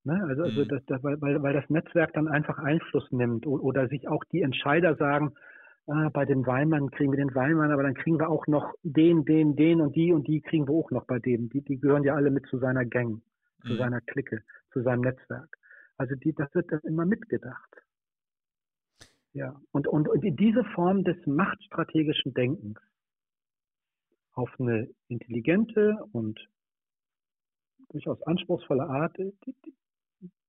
Ne? Also, also mhm. das, das, weil, weil das Netzwerk dann einfach Einfluss nimmt oder, oder sich auch die Entscheider sagen, ah, bei dem Weinmann kriegen wir den Weinmann, aber dann kriegen wir auch noch den, den, den und die und die kriegen wir auch noch bei dem. Die, die gehören ja alle mit zu seiner Gang, zu mhm. seiner Clique, zu seinem Netzwerk. Also die, das wird dann immer mitgedacht. Ja, und, und, und diese Form des machtstrategischen Denkens auf eine intelligente und durchaus anspruchsvolle Art, die,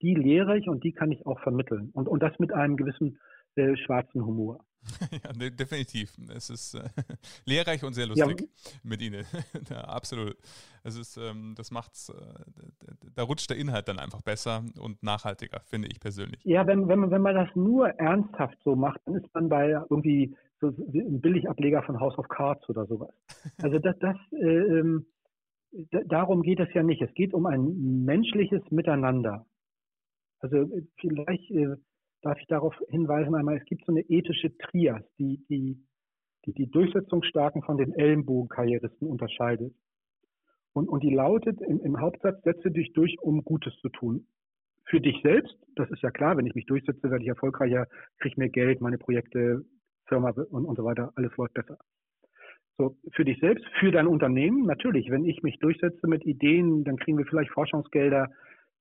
die lehre ich und die kann ich auch vermitteln. Und, und das mit einem gewissen äh, schwarzen Humor. ja, definitiv. Es ist äh, lehrreich und sehr lustig ja. mit Ihnen. ja, absolut. Es ist, ähm, das macht's, äh, da rutscht der Inhalt dann einfach besser und nachhaltiger, finde ich persönlich. Ja, wenn, wenn, wenn man das nur ernsthaft so macht, dann ist man bei irgendwie so ein Billigableger von House of Cards oder sowas. Also das, das äh, ähm, darum geht es ja nicht. Es geht um ein menschliches Miteinander. Also äh, vielleicht äh, darf ich darauf hinweisen einmal, es gibt so eine ethische Trias, die die, die, die Durchsetzungsstarken von den Ellenbogenkarrieristen unterscheidet. Und, und die lautet im, im Hauptsatz, setze dich durch, um Gutes zu tun. Für dich selbst, das ist ja klar, wenn ich mich durchsetze, werde ich erfolgreicher, kriege mehr Geld, meine Projekte, Firma und, und so weiter, alles läuft besser. So, für dich selbst, für dein Unternehmen, natürlich, wenn ich mich durchsetze mit Ideen, dann kriegen wir vielleicht Forschungsgelder,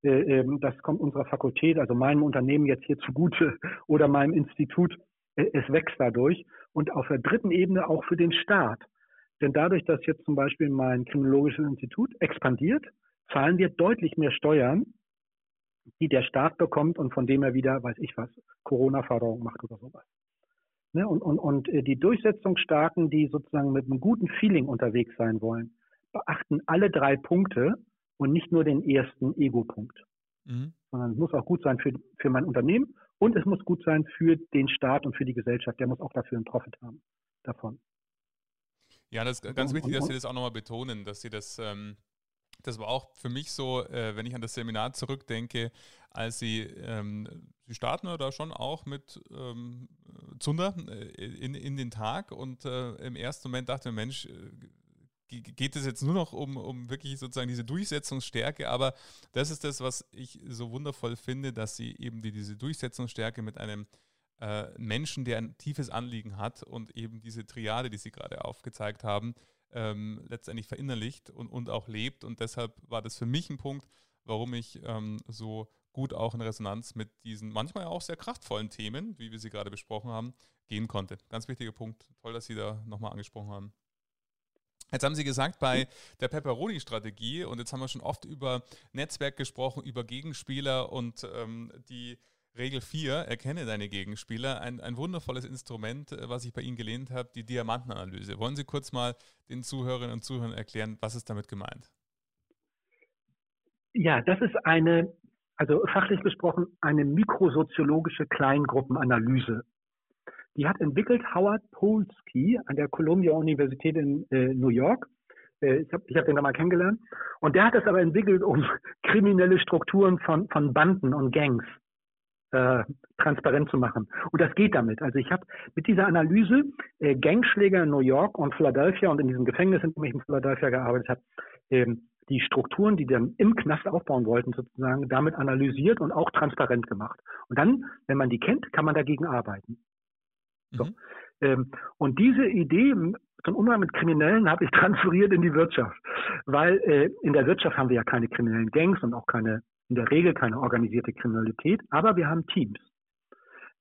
das kommt unserer Fakultät, also meinem Unternehmen jetzt hier zugute oder meinem Institut, äh, es wächst dadurch. Und auf der dritten Ebene auch für den Staat. Denn dadurch, dass jetzt zum Beispiel mein kriminologisches Institut expandiert, zahlen wir deutlich mehr Steuern, die der Staat bekommt und von dem er wieder, weiß ich was, Corona-Förderung macht oder sowas. Ne? Und, und, und äh, die Durchsetzungsstarken, die sozusagen mit einem guten Feeling unterwegs sein wollen, beachten alle drei Punkte und nicht nur den ersten Ego-Punkt. Mhm. Sondern es muss auch gut sein für, für mein Unternehmen und es muss gut sein für den Staat und für die Gesellschaft. Der muss auch dafür einen Profit haben davon. Ja, das ist ganz wichtig, dass Sie das auch nochmal betonen, dass Sie das, ähm, das war auch für mich so, äh, wenn ich an das Seminar zurückdenke, als Sie, ähm, Sie starten da schon auch mit ähm, Zunder äh, in, in den Tag und äh, im ersten Moment dachte ich, Mensch, äh, geht es jetzt nur noch um, um wirklich sozusagen diese Durchsetzungsstärke, aber das ist das, was ich so wundervoll finde, dass sie eben die, diese Durchsetzungsstärke mit einem äh, Menschen, der ein tiefes Anliegen hat und eben diese Triade, die Sie gerade aufgezeigt haben, ähm, letztendlich verinnerlicht und, und auch lebt. Und deshalb war das für mich ein Punkt, warum ich ähm, so gut auch in Resonanz mit diesen manchmal auch sehr kraftvollen Themen, wie wir sie gerade besprochen haben, gehen konnte. Ganz wichtiger Punkt. Toll, dass Sie da nochmal angesprochen haben. Jetzt haben Sie gesagt, bei der Pepperoni-Strategie, und jetzt haben wir schon oft über Netzwerk gesprochen, über Gegenspieler und ähm, die Regel 4, erkenne deine Gegenspieler, ein, ein wundervolles Instrument, äh, was ich bei Ihnen gelehnt habe, die Diamantenanalyse. Wollen Sie kurz mal den Zuhörerinnen und Zuhörern erklären, was ist damit gemeint? Ja, das ist eine, also fachlich gesprochen, eine mikrosoziologische Kleingruppenanalyse. Die hat entwickelt Howard Polsky an der Columbia Universität in äh, New York. Äh, ich habe ich hab den da mal kennengelernt. Und der hat das aber entwickelt, um kriminelle Strukturen von, von Banden und Gangs äh, transparent zu machen. Und das geht damit. Also ich habe mit dieser Analyse äh, Gangschläger in New York und Philadelphia und in diesem Gefängnis, in dem ich in Philadelphia gearbeitet habe, ähm, die Strukturen, die dann im Knast aufbauen wollten, sozusagen, damit analysiert und auch transparent gemacht. Und dann, wenn man die kennt, kann man dagegen arbeiten. So. Mhm. Ähm, und diese Idee zum Umgang mit Kriminellen habe ich transferiert in die Wirtschaft, weil äh, in der Wirtschaft haben wir ja keine kriminellen Gangs und auch keine, in der Regel keine organisierte Kriminalität, aber wir haben Teams.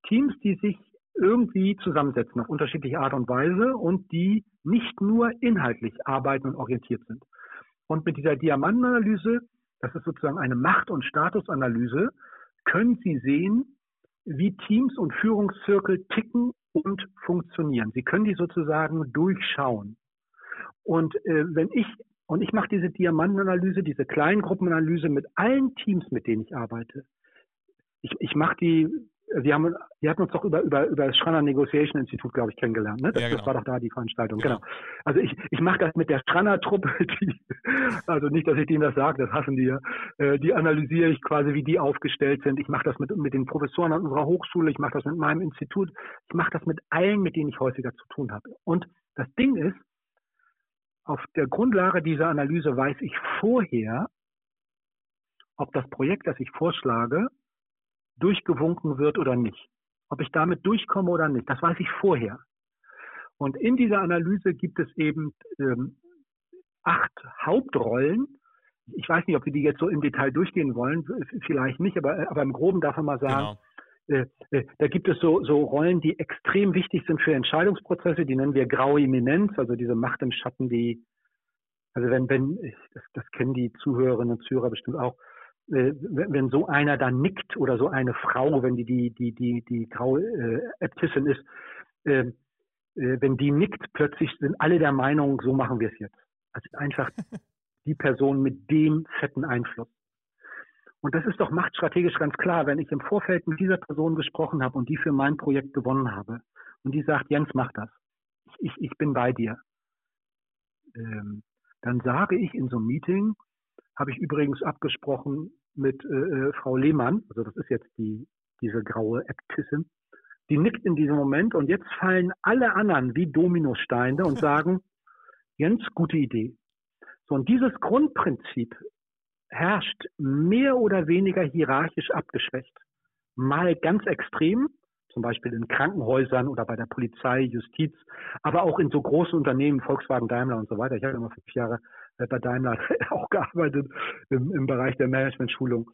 Teams, die sich irgendwie zusammensetzen auf unterschiedliche Art und Weise und die nicht nur inhaltlich arbeiten und orientiert sind. Und mit dieser Diamantenanalyse, das ist sozusagen eine Macht- und Statusanalyse, können Sie sehen, wie Teams und Führungszirkel ticken und funktionieren. Sie können die sozusagen durchschauen. Und äh, wenn ich und ich mache diese Diamantenanalyse, diese Kleingruppenanalyse mit allen Teams, mit denen ich arbeite. Ich, ich mache die wir haben, wir hatten uns doch über, über, über das Schranner Negotiation Institut, glaube ich, kennengelernt. Ne? Das, ja, genau. das war doch da die Veranstaltung. Genau. genau. Also ich, ich mache das mit der Schranner-Truppe, also nicht, dass ich denen das sage, das hassen die ja. Äh, die analysiere ich quasi, wie die aufgestellt sind. Ich mache das mit, mit den Professoren an unserer Hochschule, ich mache das mit meinem Institut, ich mache das mit allen, mit denen ich häufiger zu tun habe. Und das Ding ist, auf der Grundlage dieser Analyse weiß ich vorher, ob das Projekt, das ich vorschlage, durchgewunken wird oder nicht. Ob ich damit durchkomme oder nicht, das weiß ich vorher. Und in dieser Analyse gibt es eben ähm, acht Hauptrollen. Ich weiß nicht, ob wir die jetzt so im Detail durchgehen wollen, vielleicht nicht, aber, aber im Groben darf man mal sagen, genau. äh, äh, da gibt es so, so Rollen, die extrem wichtig sind für Entscheidungsprozesse, die nennen wir graue Eminenz, also diese Macht im Schatten, die, also wenn, wenn, das, das kennen die Zuhörerinnen und Zuhörer bestimmt auch, wenn so einer da nickt oder so eine Frau, wenn die die die die die graue äh, Äbtissin ist, äh, äh, wenn die nickt, plötzlich sind alle der Meinung, so machen wir es jetzt. Also einfach die Person mit dem fetten Einfluss. Und das ist doch machtstrategisch ganz klar, wenn ich im Vorfeld mit dieser Person gesprochen habe und die für mein Projekt gewonnen habe und die sagt, Jens, mach das. Ich, ich bin bei dir. Ähm, dann sage ich in so einem Meeting, habe ich übrigens abgesprochen mit äh, äh, Frau Lehmann, also das ist jetzt die, diese graue Äbtissin, die nickt in diesem Moment und jetzt fallen alle anderen wie Dominosteine und sagen, Jens, gute Idee. So, und dieses Grundprinzip herrscht mehr oder weniger hierarchisch abgeschwächt. Mal ganz extrem, zum Beispiel in Krankenhäusern oder bei der Polizei, Justiz, aber auch in so großen Unternehmen, Volkswagen, Daimler und so weiter. Ich habe immer fünf Jahre bei Daimler auch gearbeitet im, im Bereich der Management-Schulung.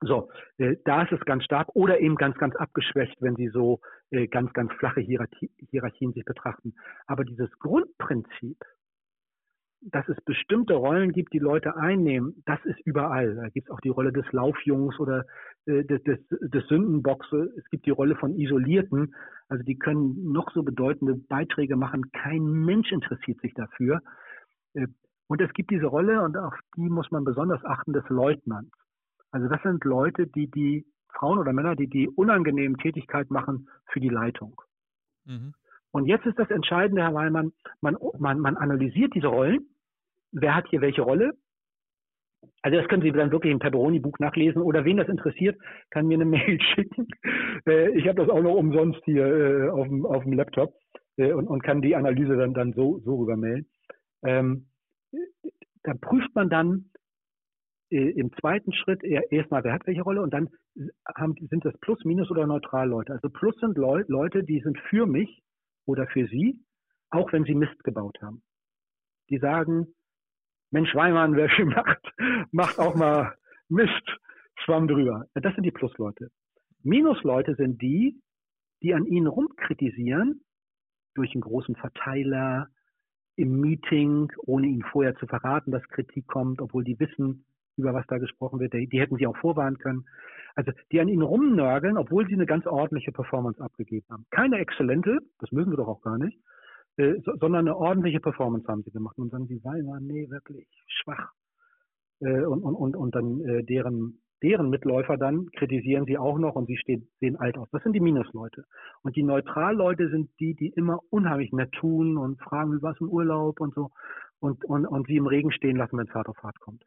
So, äh, da ist es ganz stark oder eben ganz, ganz abgeschwächt, wenn Sie so äh, ganz, ganz flache Hierarchie, Hierarchien sich betrachten. Aber dieses Grundprinzip, dass es bestimmte Rollen gibt, die Leute einnehmen, das ist überall. Da gibt es auch die Rolle des Laufjungs oder äh, des, des, des Sündenboxe. Es gibt die Rolle von Isolierten. Also die können noch so bedeutende Beiträge machen. Kein Mensch interessiert sich dafür. Und es gibt diese Rolle, und auf die muss man besonders achten, des Leutnants. Also das sind Leute, die die Frauen oder Männer, die die unangenehmen Tätigkeit machen für die Leitung. Mhm. Und jetzt ist das Entscheidende, Herr Weimann, man, man, man analysiert diese Rollen. Wer hat hier welche Rolle? Also das können Sie dann wirklich im Pepperoni-Buch nachlesen oder wen das interessiert, kann mir eine Mail schicken. Äh, ich habe das auch noch umsonst hier äh, auf, dem, auf dem Laptop äh, und, und kann die Analyse dann, dann so, so rüber mailen. Ähm, da prüft man dann äh, im zweiten Schritt erstmal, wer hat welche Rolle und dann haben, sind das Plus, Minus oder Neutral Leute. Also Plus sind Leu Leute, die sind für mich oder für sie, auch wenn sie Mist gebaut haben. Die sagen, Mensch Weimann, wer viel macht, macht auch mal Mist, schwamm drüber. Das sind die Plus-Leute. Minus-Leute sind die, die an ihnen rumkritisieren, durch einen großen Verteiler, im Meeting, ohne ihnen vorher zu verraten, dass Kritik kommt, obwohl die wissen, über was da gesprochen wird. Die, die hätten sie auch vorwarnen können. Also die an ihnen rumnörgeln, obwohl sie eine ganz ordentliche Performance abgegeben haben. Keine exzellente, das müssen wir doch auch gar nicht, äh, so, sondern eine ordentliche Performance haben sie gemacht. Und dann sie Weimar, nee, wirklich schwach. Äh, und, und, und, und dann äh, deren deren Mitläufer dann kritisieren sie auch noch und sie stehen, sehen alt aus. Das sind die Minusleute. Und die Neutralleute sind die, die immer unheimlich nett tun und fragen, wie war es im Urlaub und so und, und, und sie im Regen stehen lassen, wenn es hart auf hart kommt.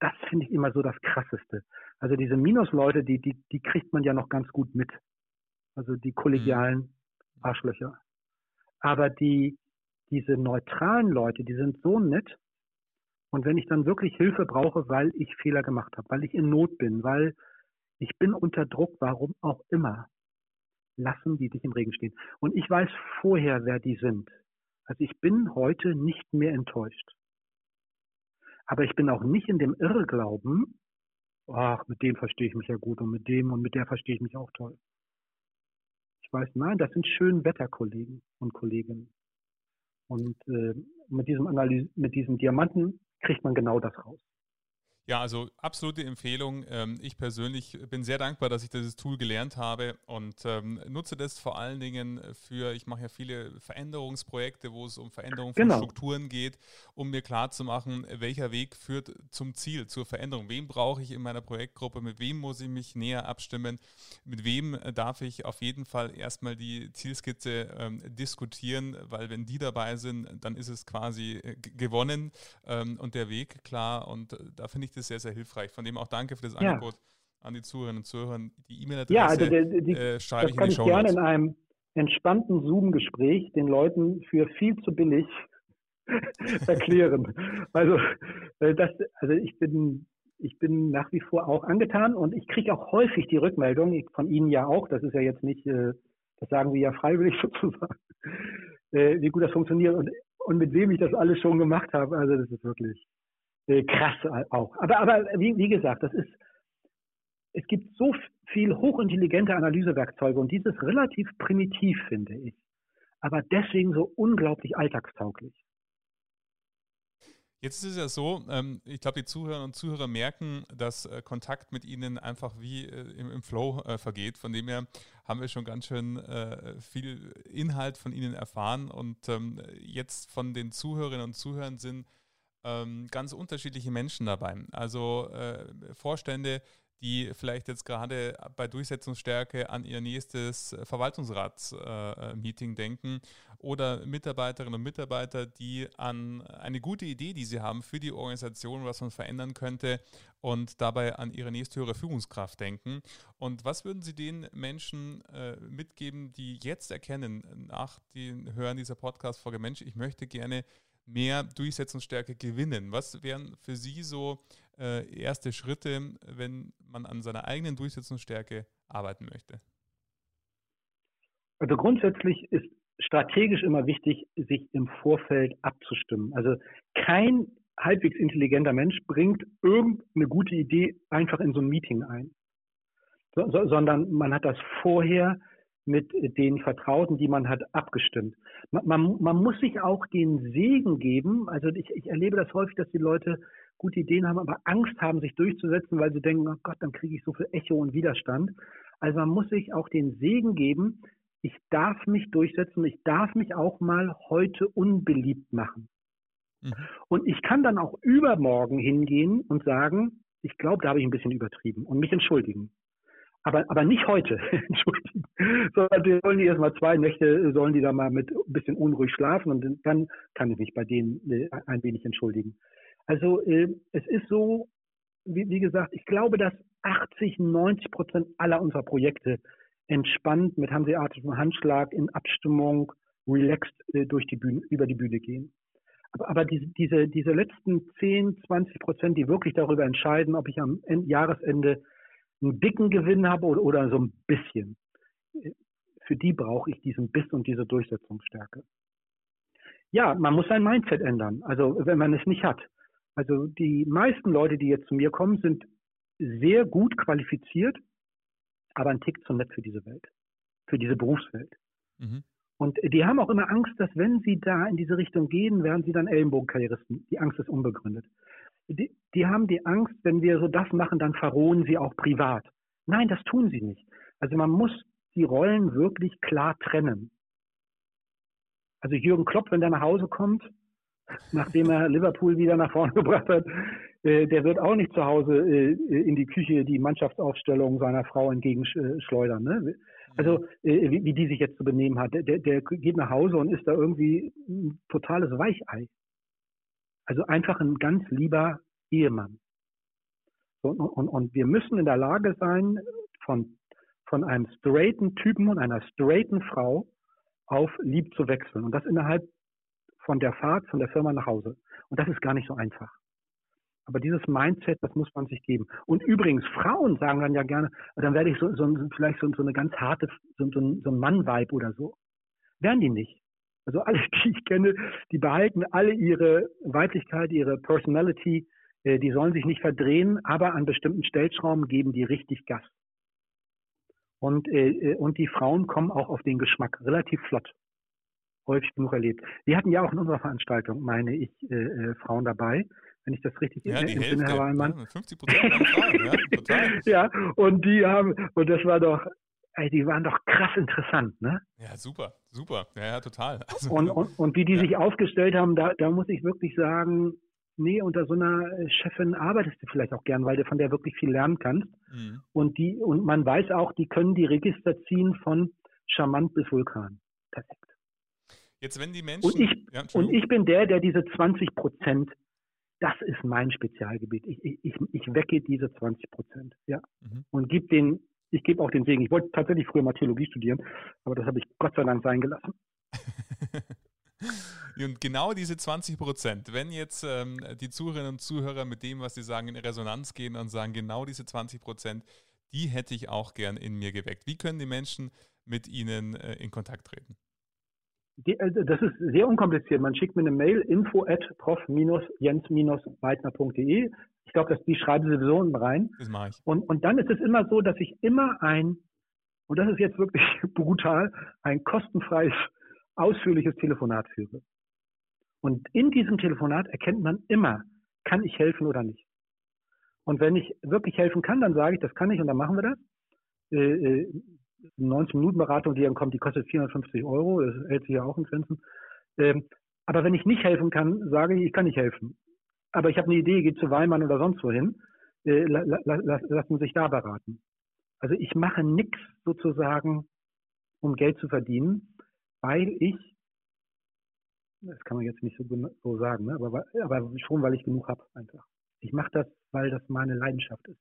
Das finde ich immer so das Krasseste. Also diese Minusleute, die, die, die kriegt man ja noch ganz gut mit. Also die kollegialen mhm. Arschlöcher. Aber die, diese neutralen Leute, die sind so nett, und wenn ich dann wirklich Hilfe brauche, weil ich Fehler gemacht habe, weil ich in Not bin, weil ich bin unter Druck, warum auch immer, lassen die dich im Regen stehen. Und ich weiß vorher, wer die sind. Also ich bin heute nicht mehr enttäuscht. Aber ich bin auch nicht in dem Irrglauben, ach, mit dem verstehe ich mich ja gut und mit dem und mit der verstehe ich mich auch toll. Ich weiß, nein, das sind schön Wetterkollegen und Kolleginnen. Und äh, mit diesem Analyse, mit diesem Diamanten kriegt man genau das raus. Ja, also absolute Empfehlung. Ähm, ich persönlich bin sehr dankbar, dass ich dieses Tool gelernt habe und ähm, nutze das vor allen Dingen für, ich mache ja viele Veränderungsprojekte, wo es um Veränderung von genau. Strukturen geht, um mir klarzumachen, welcher Weg führt zum Ziel, zur Veränderung. Wem brauche ich in meiner Projektgruppe, mit wem muss ich mich näher abstimmen, mit wem darf ich auf jeden Fall erstmal die Zielskizze ähm, diskutieren, weil wenn die dabei sind, dann ist es quasi äh, gewonnen und der Weg klar und äh, da finde ich ich das sehr, sehr hilfreich. Von dem auch danke für das ja. Angebot an die Zuhörerinnen und Zuhörer. Die E-Mail-Adresse ja, also die, die, äh, schreibe ich in die Show. Ich gerne in einem entspannten Zoom-Gespräch den Leuten für viel zu billig erklären. Also, äh, das, also ich bin ich bin nach wie vor auch angetan und ich kriege auch häufig die Rückmeldung, von Ihnen ja auch, das ist ja jetzt nicht, äh, das sagen Sie ja freiwillig sozusagen, äh, wie gut das funktioniert und, und mit wem ich das alles schon gemacht habe. Also das ist wirklich äh, krass auch. Aber, aber wie, wie gesagt, das ist, es gibt so viel hochintelligente Analysewerkzeuge und dieses relativ primitiv, finde ich. Aber deswegen so unglaublich alltagstauglich. Jetzt ist es ja so, ähm, ich glaube, die Zuhörer und Zuhörer merken, dass äh, Kontakt mit ihnen einfach wie äh, im, Flow vergeht. Von dem her haben wir schon ganz schön viel Inhalt von ihnen erfahren. Und ähm, jetzt von den Zuhörerinnen und Zuhörern sind ähm, ganz unterschiedliche Menschen dabei. Also äh, Vorstände, die vielleicht jetzt gerade bei Durchsetzungsstärke an ihr nächstes Verwaltungsratsmeeting äh, denken oder Mitarbeiterinnen und Mitarbeiter, die an eine gute Idee, die sie haben für die Organisation, was man verändern könnte und dabei an ihre nächsthöhere Führungskraft denken. Und was würden Sie den Menschen äh, mitgeben, die jetzt erkennen, nach dem Hören dieser Podcast-Folge, Mensch, ich möchte gerne mehr Durchsetzungsstärke gewinnen? Was wären für Sie so äh, erste Schritte, wenn man an seiner eigenen Durchsetzungsstärke arbeiten möchte? Also grundsätzlich ist strategisch immer wichtig, sich im Vorfeld abzustimmen. Also kein halbwegs intelligenter Mensch bringt irgendeine gute Idee einfach in so ein Meeting ein, so, so, sondern man hat das vorher mit den Vertrauten, die man hat, abgestimmt. Man, man, man muss sich auch den Segen geben. Also ich, ich erlebe das häufig, dass die Leute gute Ideen haben, aber Angst haben, sich durchzusetzen, weil sie denken, oh Gott, dann kriege ich so viel Echo und Widerstand. Also man muss sich auch den Segen geben, ich darf mich durchsetzen, ich darf mich auch mal heute unbeliebt machen. Mhm. Und ich kann dann auch übermorgen hingehen und sagen, ich glaube, da habe ich ein bisschen übertrieben und mich entschuldigen. Aber, aber nicht heute, entschuldigen. Sondern die sollen die erstmal zwei Nächte, sollen die da mal mit ein bisschen unruhig schlafen und dann kann ich mich bei denen äh, ein wenig entschuldigen. Also äh, es ist so, wie, wie gesagt, ich glaube, dass 80, 90 Prozent aller unserer Projekte entspannt mit hanseatischem Handschlag in Abstimmung relaxed äh, durch die Bühne, über die Bühne gehen. Aber, aber diese, diese, diese letzten 10, 20 Prozent, die wirklich darüber entscheiden, ob ich am Jahresende einen dicken Gewinn habe oder, oder so ein bisschen. Für die brauche ich diesen Biss und diese Durchsetzungsstärke. Ja, man muss sein Mindset ändern, also wenn man es nicht hat. Also die meisten Leute, die jetzt zu mir kommen, sind sehr gut qualifiziert, aber ein Tick zu nett für diese Welt, für diese Berufswelt. Mhm. Und die haben auch immer Angst, dass wenn sie da in diese Richtung gehen, werden sie dann Ellenbogenkarrieristen. Die Angst ist unbegründet die, die haben die Angst, wenn wir so das machen, dann verrohen sie auch privat. Nein, das tun sie nicht. Also man muss die Rollen wirklich klar trennen. Also Jürgen Klopp, wenn der nach Hause kommt, nachdem er Liverpool wieder nach vorne gebracht hat, äh, der wird auch nicht zu Hause äh, in die Küche die Mannschaftsaufstellung seiner Frau entgegenschleudern. Ne? Also äh, wie, wie, die sich jetzt zu benehmen hat. Der, der geht nach Hause und ist da irgendwie ein totales Weichei. Also einfach ein ganz lieber Ehemann. Und, und, und wir müssen in der Lage sein, von, von einem straighten Typen und einer straighten Frau auf lieb zu wechseln. Und das innerhalb von der Fahrt von der Firma nach Hause. Und das ist gar nicht so einfach. Aber dieses Mindset, das muss man sich geben. Und übrigens, Frauen sagen dann ja gerne, dann werde ich so, so vielleicht so, so eine ganz harte, so, so ein, Mann-Vibe oder so. Werden die nicht. Also alle, die ich kenne, die behalten alle ihre Weiblichkeit, ihre Personality, äh, die sollen sich nicht verdrehen, aber an bestimmten Stellschrauben geben die richtig Gas. Und, äh, und die Frauen kommen auch auf den Geschmack relativ flott. Häufig genug erlebt. Wir hatten ja auch in unserer Veranstaltung, meine ich, äh, äh Frauen dabei, wenn ich das richtig ja, die entsinne, Herr Weinmann. Ja, 50 Prozent ja, ja, und die haben, und das war doch, ey, die waren doch krass interessant, ne? Ja, super, super. Ja, ja total. Also, und, und, und wie die ja. sich aufgestellt haben, da, da muss ich wirklich sagen, nee, unter so einer Chefin arbeitest du vielleicht auch gern, weil du von der wirklich viel lernen kannst. Mhm. Und die, und man weiß auch, die können die Register ziehen von charmant bis Vulkan. Perfekt. Jetzt, wenn die Menschen. Und ich, ja, und ich bin der, der diese 20 Prozent, das ist mein Spezialgebiet. Ich, ich, ich wecke diese 20 Prozent, ja. Mhm. Und gebe den, ich gebe auch den Segen. Ich wollte tatsächlich früher mal Theologie studieren, aber das habe ich Gott sei Dank sein gelassen. Und genau diese 20 Prozent, wenn jetzt ähm, die Zuhörerinnen und Zuhörer mit dem, was sie sagen, in Resonanz gehen und sagen, genau diese 20 Prozent, die hätte ich auch gern in mir geweckt. Wie können die Menschen mit Ihnen äh, in Kontakt treten? Die, also das ist sehr unkompliziert. Man schickt mir eine Mail info at prof-jens-weidner.de. Ich glaube, die schreiben Sie sowieso rein. Das mache ich. Und, und dann ist es immer so, dass ich immer ein, und das ist jetzt wirklich brutal, ein kostenfreies, ausführliches Telefonat führe. Und in diesem Telefonat erkennt man immer, kann ich helfen oder nicht. Und wenn ich wirklich helfen kann, dann sage ich, das kann ich und dann machen wir das. Äh, 90-Minuten-Beratung, äh, die dann kommt, die kostet 450 Euro, das hält sich ja auch in Grenzen. Ähm, aber wenn ich nicht helfen kann, sage ich, ich kann nicht helfen. Aber ich habe eine Idee, geht zu Weimann oder sonst wohin, äh, la, la, la, lassen sich da beraten. Also ich mache nichts sozusagen, um Geld zu verdienen, weil ich das kann man jetzt nicht so, so sagen, ne? aber, aber schon, weil ich genug habe einfach. Ich mache das, weil das meine Leidenschaft ist.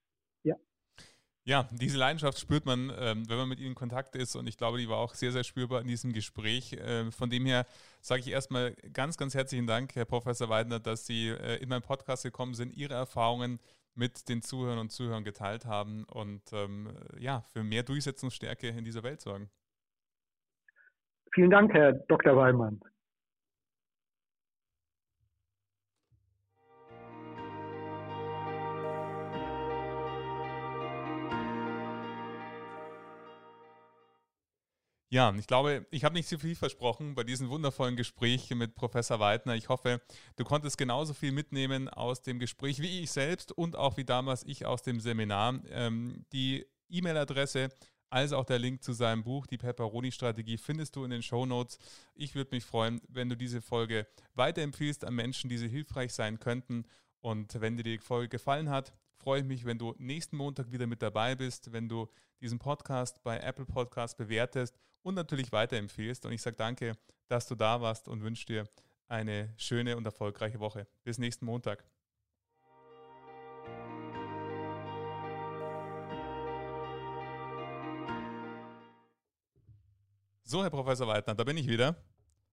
Ja. Diese Leidenschaft spürt man, ähm, wenn man mit ihnen in Kontakt ist und ich glaube, die war auch sehr, sehr spürbar in diesem Gespräch. Ähm, von dem her sage ich erstmal ganz, ganz herzlichen Dank, Herr Professor Weidner, dass Sie äh, in meinen Podcast gekommen sind, Ihre Erfahrungen mit den Zuhörern und Zuhörern geteilt haben und ähm, ja, für mehr Durchsetzungsstärke in dieser Welt sorgen. Vielen Dank, Herr Dr. Weimann. Ja, ich glaube, ich habe nicht zu viel versprochen bei diesem wundervollen Gespräch mit Professor Weidner. Ich hoffe, du konntest genauso viel mitnehmen aus dem Gespräch wie ich selbst und auch wie damals ich aus dem Seminar. Ähm, die E-Mail-Adresse als auch der Link zu seinem Buch, die Pepperoni-Strategie, findest du in den Show Notes. Ich würde mich freuen, wenn du diese Folge weiterempfiehlst an Menschen, die sie hilfreich sein könnten. Und wenn dir die Folge gefallen hat, freue ich mich, wenn du nächsten Montag wieder mit dabei bist, wenn du diesen Podcast bei Apple Podcast bewertest und natürlich weiterempfehlst. Und ich sage danke, dass du da warst und wünsche dir eine schöne und erfolgreiche Woche. Bis nächsten Montag. So, Herr Professor Weidner, da bin ich wieder.